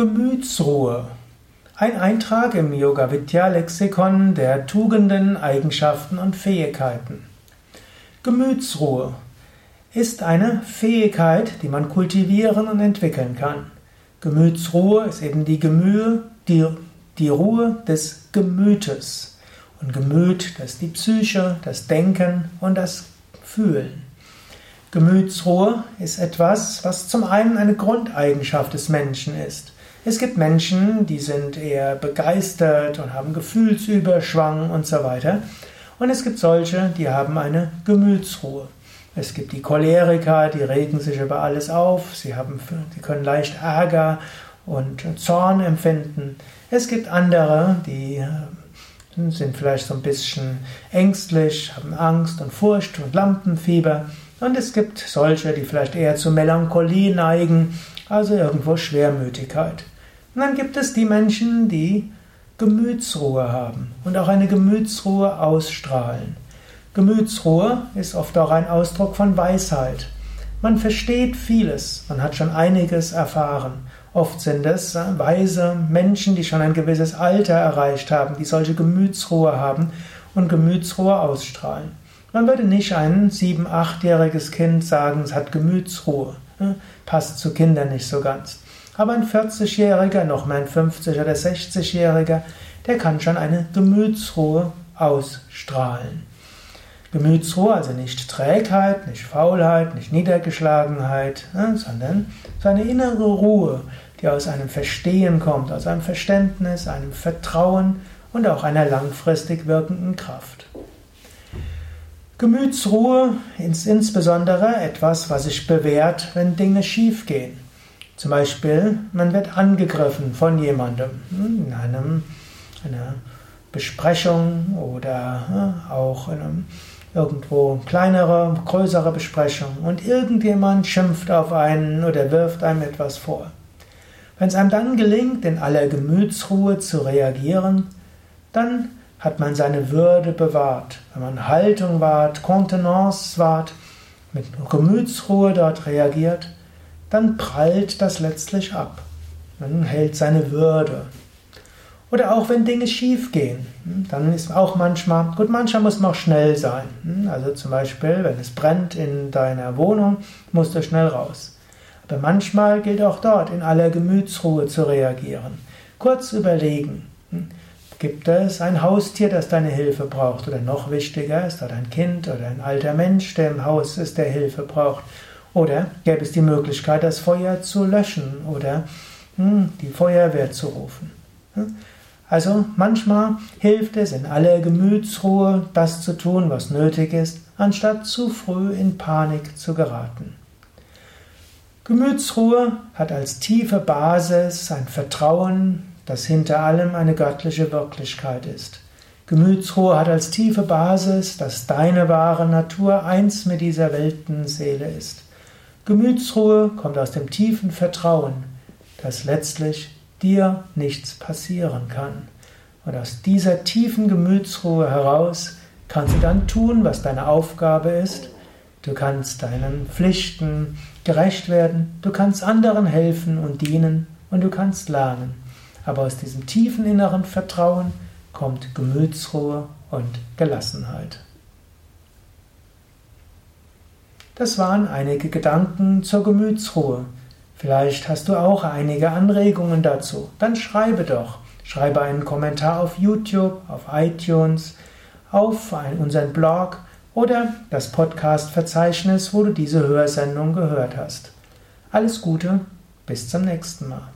Gemütsruhe. Ein Eintrag im Yoga Vidya Lexikon der Tugenden, Eigenschaften und Fähigkeiten. Gemütsruhe ist eine Fähigkeit, die man kultivieren und entwickeln kann. Gemütsruhe ist eben die Gemühe, die, die Ruhe des Gemütes. Und Gemüt, das ist die Psyche, das Denken und das Fühlen. Gemütsruhe ist etwas, was zum einen eine Grundeigenschaft des Menschen ist. Es gibt Menschen, die sind eher begeistert und haben Gefühlsüberschwang und so weiter. Und es gibt solche, die haben eine Gemütsruhe. Es gibt die Choleriker, die regen sich über alles auf, sie, haben, sie können leicht Ärger und Zorn empfinden. Es gibt andere, die äh, sind vielleicht so ein bisschen ängstlich, haben Angst und Furcht und Lampenfieber. Und es gibt solche, die vielleicht eher zu Melancholie neigen, also irgendwo Schwermütigkeit. Und dann gibt es die Menschen, die Gemütsruhe haben und auch eine Gemütsruhe ausstrahlen. Gemütsruhe ist oft auch ein Ausdruck von Weisheit. Man versteht vieles, man hat schon einiges erfahren. Oft sind es weise Menschen, die schon ein gewisses Alter erreicht haben, die solche Gemütsruhe haben und Gemütsruhe ausstrahlen. Man würde nicht ein sieben-, achtjähriges Kind sagen, es hat Gemütsruhe. Passt zu Kindern nicht so ganz. Aber ein 40-Jähriger, noch mal ein 50- oder 60-Jähriger, der kann schon eine Gemütsruhe ausstrahlen. Gemütsruhe, also nicht Trägheit, nicht Faulheit, nicht Niedergeschlagenheit, sondern so eine innere Ruhe, die aus einem Verstehen kommt, aus einem Verständnis, einem Vertrauen und auch einer langfristig wirkenden Kraft. Gemütsruhe ist insbesondere etwas, was sich bewährt, wenn Dinge schiefgehen. Zum Beispiel, man wird angegriffen von jemandem hm, in einem, einer Besprechung oder auch in einem, irgendwo kleinere, größere Besprechung und irgendjemand schimpft auf einen oder wirft einem etwas vor. Wenn es einem dann gelingt, in aller Gemütsruhe zu reagieren, dann hat man seine Würde bewahrt. Wenn man Haltung wahrt, Kontenance wahrt, mit Gemütsruhe dort reagiert, dann prallt das letztlich ab. Man hält seine Würde. Oder auch wenn Dinge schief gehen, hm, dann ist auch manchmal, gut, manchmal muss man auch schnell sein. Hm, also zum Beispiel, wenn es brennt in deiner Wohnung, musst du schnell raus. Aber manchmal gilt auch dort, in aller Gemütsruhe zu reagieren. Kurz überlegen. Hm, gibt es ein Haustier, das deine Hilfe braucht? Oder noch wichtiger ist dort ein Kind oder ein alter Mensch, der im Haus ist, der Hilfe braucht? Oder gäbe es die Möglichkeit, das Feuer zu löschen oder hm, die Feuerwehr zu rufen. Hm? Also manchmal hilft es in aller Gemütsruhe, das zu tun, was nötig ist, anstatt zu früh in Panik zu geraten. Gemütsruhe hat als tiefe Basis ein Vertrauen, das hinter allem eine göttliche Wirklichkeit ist. Gemütsruhe hat als tiefe Basis, dass deine wahre Natur eins mit dieser Weltenseele ist. Gemütsruhe kommt aus dem tiefen Vertrauen, dass letztlich dir nichts passieren kann. Und aus dieser tiefen Gemütsruhe heraus kannst du dann tun, was deine Aufgabe ist. Du kannst deinen Pflichten gerecht werden, du kannst anderen helfen und dienen und du kannst lernen. Aber aus diesem tiefen inneren Vertrauen kommt Gemütsruhe und Gelassenheit. Das waren einige Gedanken zur Gemütsruhe. Vielleicht hast du auch einige Anregungen dazu. Dann schreibe doch. Schreibe einen Kommentar auf YouTube, auf iTunes, auf unseren Blog oder das Podcast-Verzeichnis, wo du diese Hörsendung gehört hast. Alles Gute, bis zum nächsten Mal.